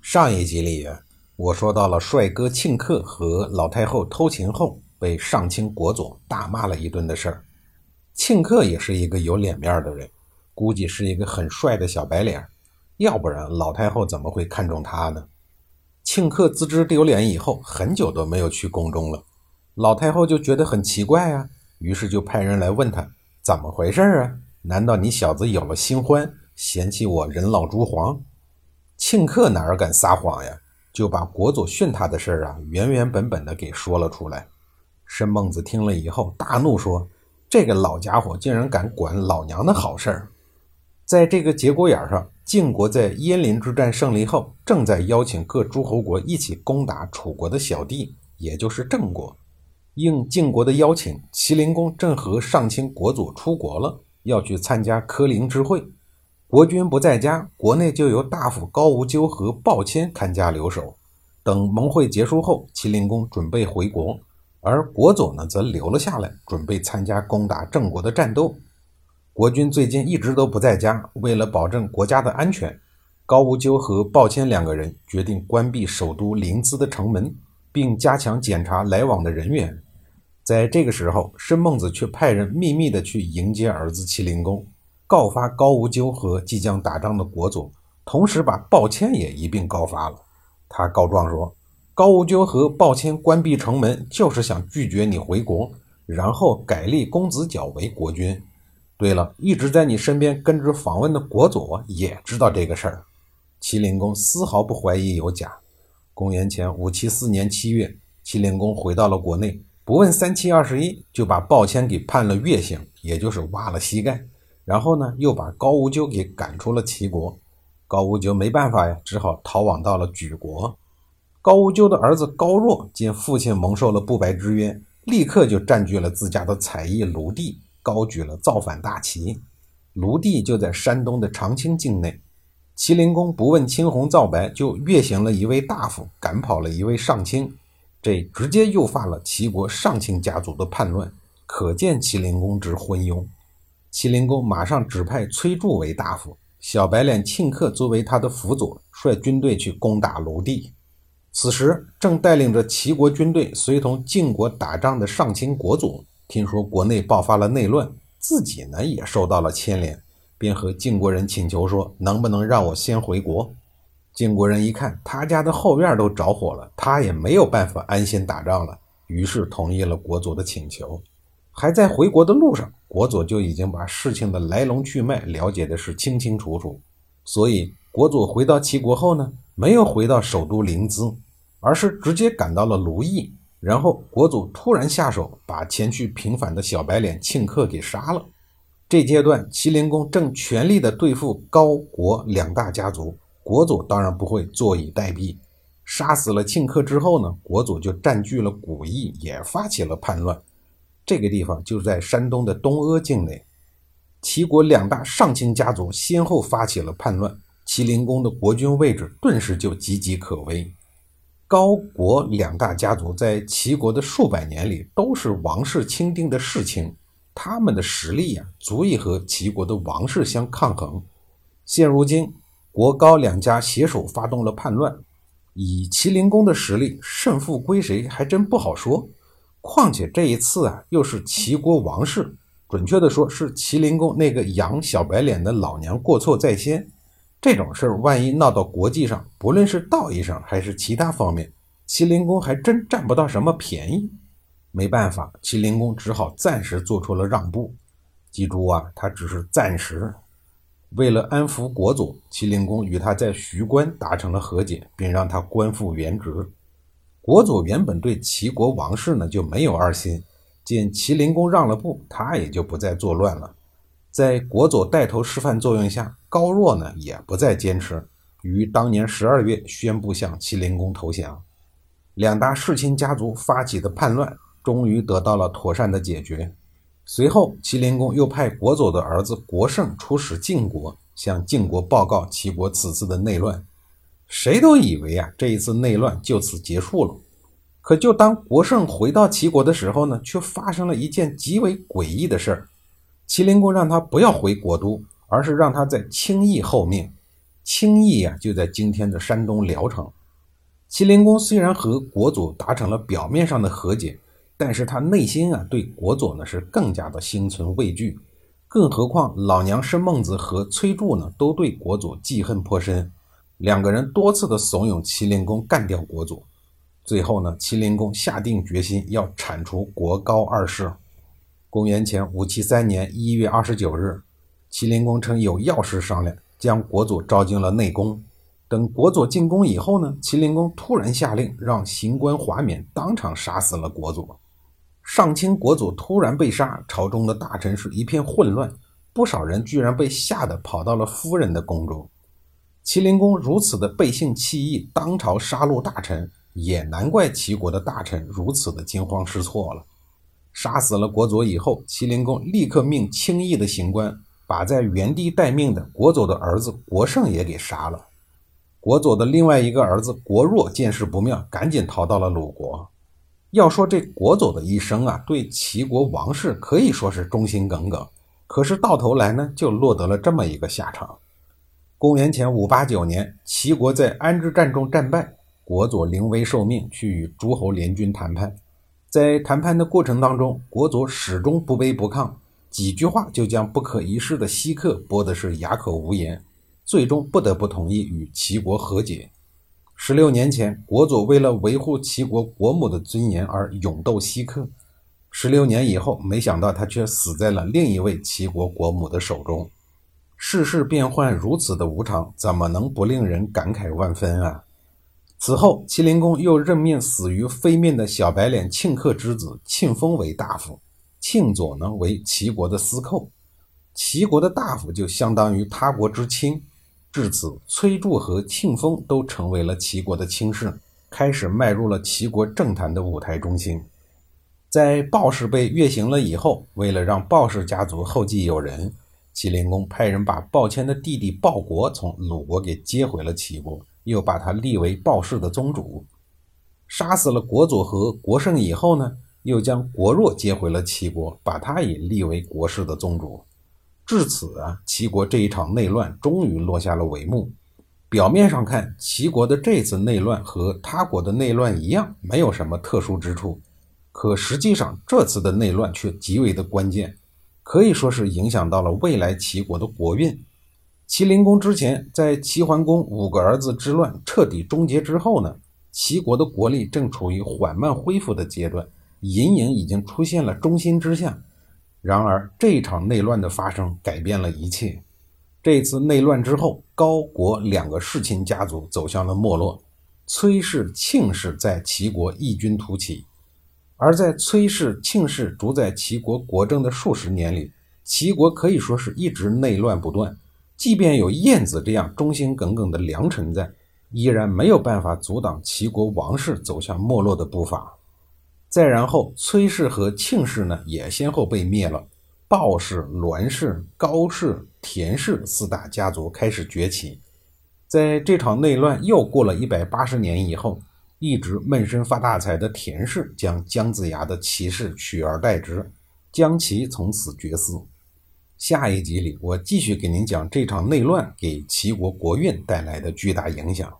上一集里，我说到了帅哥庆克和老太后偷情后被上清国佐大骂了一顿的事儿。庆克也是一个有脸面的人，估计是一个很帅的小白脸，要不然老太后怎么会看中他呢？庆克自知丢脸以后，很久都没有去宫中了。老太后就觉得很奇怪啊，于是就派人来问他怎么回事啊？难道你小子有了新欢，嫌弃我人老珠黄？庆克哪儿敢撒谎呀？就把国佐训他的事儿啊，原原本本的给说了出来。申孟子听了以后大怒，说：“这个老家伙竟然敢管老娘的好事儿！”在这个节骨眼上，晋国在鄢陵之战胜利后，正在邀请各诸侯国一起攻打楚国的小弟，也就是郑国。应晋国的邀请，齐灵公正和上卿国佐出国了，要去参加柯陵之会。国君不在家，国内就由大夫高无咎和鲍谦看家留守。等盟会结束后，麒麟公准备回国，而国佐呢则留了下来，准备参加攻打郑国的战斗。国君最近一直都不在家，为了保证国家的安全，高无咎和鲍谦两个人决定关闭首都临淄的城门，并加强检查来往的人员。在这个时候，申孟子却派人秘密地去迎接儿子麒麟公。告发高无咎和即将打仗的国佐，同时把鲍谦也一并告发了。他告状说，高无咎和鲍谦关闭城门，就是想拒绝你回国，然后改立公子角为国君。对了，一直在你身边跟着访问的国佐也知道这个事儿。齐灵公丝毫不怀疑有假。公元前五七四年七月，齐灵公回到了国内，不问三七二十一，就把鲍谦给判了月刑，也就是挖了膝盖。然后呢，又把高无咎给赶出了齐国。高无咎没办法呀，只好逃往到了莒国。高无咎的儿子高若见父亲蒙受了不白之冤，立刻就占据了自家的采邑卢地，高举了造反大旗。卢地就在山东的长清境内。齐灵公不问青红皂白，就越行了一位大夫，赶跑了一位上卿，这直接诱发了齐国上卿家族的叛乱，可见齐灵公之昏庸。齐灵公马上指派崔杼为大夫，小白脸庆克作为他的辅佐，率军队去攻打鲁地。此时，正带领着齐国军队随同晋国打仗的上卿国佐，听说国内爆发了内乱，自己呢也受到了牵连，便和晋国人请求说：“能不能让我先回国？”晋国人一看他家的后院都着火了，他也没有办法安心打仗了，于是同意了国佐的请求。还在回国的路上，国佐就已经把事情的来龙去脉了解的是清清楚楚。所以，国佐回到齐国后呢，没有回到首都临淄，而是直接赶到了卢邑。然后，国佐突然下手，把前去平反的小白脸庆克给杀了。这阶段，齐灵公正全力的对付高国两大家族，国佐当然不会坐以待毙。杀死了庆克之后呢，国佐就占据了古邑，也发起了叛乱。这个地方就是在山东的东阿境内，齐国两大上卿家族先后发起了叛乱，齐灵公的国君位置顿时就岌岌可危。高国两大家族在齐国的数百年里都是王室钦定的世卿，他们的实力呀，足以和齐国的王室相抗衡。现如今，国高两家携手发动了叛乱，以齐灵公的实力，胜负归谁还真不好说。况且这一次啊，又是齐国王室，准确的说是齐灵公那个养小白脸的老娘过错在先。这种事儿万一闹到国际上，不论是道义上还是其他方面，齐灵公还真占不到什么便宜。没办法，齐灵公只好暂时做出了让步。记住啊，他只是暂时。为了安抚国佐，齐灵公与他在徐关达成了和解，并让他官复原职。国佐原本对齐国王室呢就没有二心，见齐灵公让了步，他也就不再作乱了。在国佐带头示范作用下，高若呢也不再坚持，于当年十二月宣布向齐灵公投降。两大世亲家族发起的叛乱终于得到了妥善的解决。随后，齐灵公又派国佐的儿子国胜出使晋国，向晋国报告齐国此次的内乱。谁都以为啊，这一次内乱就此结束了。可就当国胜回到齐国的时候呢，却发生了一件极为诡异的事儿。麒麟公让他不要回国都。而是让他在轻易候命，轻易呀就在今天的山东聊城。麒麟公虽然和国佐达成了表面上的和解，但是他内心啊对国佐呢是更加的心存畏惧。更何况老娘申孟子和崔杼呢都对国佐记恨颇深，两个人多次的怂恿麒麟公干掉国佐。最后呢，麒麟公下定决心要铲除国高二世。公元前五七三年一月二十九日。麒麟公称有要事商量，将国佐召进了内宫。等国佐进宫以后呢，麒麟公突然下令让刑官华冕当场杀死了国佐。上卿国佐突然被杀，朝中的大臣是一片混乱，不少人居然被吓得跑到了夫人的宫中。齐灵公如此的背信弃义，当朝杀戮大臣，也难怪齐国的大臣如此的惊慌失措了。杀死了国佐以后，齐灵公立刻命轻易的刑官。把在原地待命的国佐的儿子国胜也给杀了。国佐的另外一个儿子国若见势不妙，赶紧逃到了鲁国。要说这国佐的一生啊，对齐国王室可以说是忠心耿耿。可是到头来呢，就落得了这么一个下场。公元前五八九年，齐国在安之战中战败，国佐临危受命去与诸侯联军谈判。在谈判的过程当中，国佐始终不卑不亢。几句话就将不可一世的西克驳的是哑口无言，最终不得不同意与齐国和解。十六年前，国佐为了维护齐国国母的尊严而勇斗西克，十六年以后，没想到他却死在了另一位齐国国母的手中。世事变幻如此的无常，怎么能不令人感慨万分啊？此后，麒麟公又任命死于非命的小白脸庆克之子庆封为大夫。庆佐呢为齐国的司寇，齐国的大夫就相当于他国之卿。至此，崔杼和庆封都成为了齐国的卿士，开始迈入了齐国政坛的舞台中心。在鲍氏被越刑了以后，为了让鲍氏家族后继有人，齐灵公派人把鲍谦的弟弟鲍国从鲁国给接回了齐国，又把他立为鲍氏的宗主。杀死了国佐和国胜以后呢？又将国若接回了齐国，把他也立为国氏的宗主。至此啊，齐国这一场内乱终于落下了帷幕。表面上看，齐国的这次内乱和他国的内乱一样，没有什么特殊之处。可实际上，这次的内乱却极为的关键，可以说是影响到了未来齐国的国运。齐灵公之前在齐桓公五个儿子之乱彻底终结之后呢，齐国的国力正处于缓慢恢复的阶段。隐隐已经出现了中心之象，然而这一场内乱的发生改变了一切。这次内乱之后，高国两个世亲家族走向了没落，崔氏、庆氏在齐国异军突起。而在崔氏、庆氏主宰齐国国政的数十年里，齐国可以说是一直内乱不断。即便有晏子这样忠心耿耿的良臣在，依然没有办法阻挡齐国王室走向没落的步伐。再然后，崔氏和庆氏呢也先后被灭了，鲍氏、栾氏、高氏、田氏四大家族开始崛起。在这场内乱又过了一百八十年以后，一直闷声发大财的田氏将姜子牙的齐氏取而代之，将其从此绝嗣。下一集里，我继续给您讲这场内乱给齐国国运带来的巨大影响。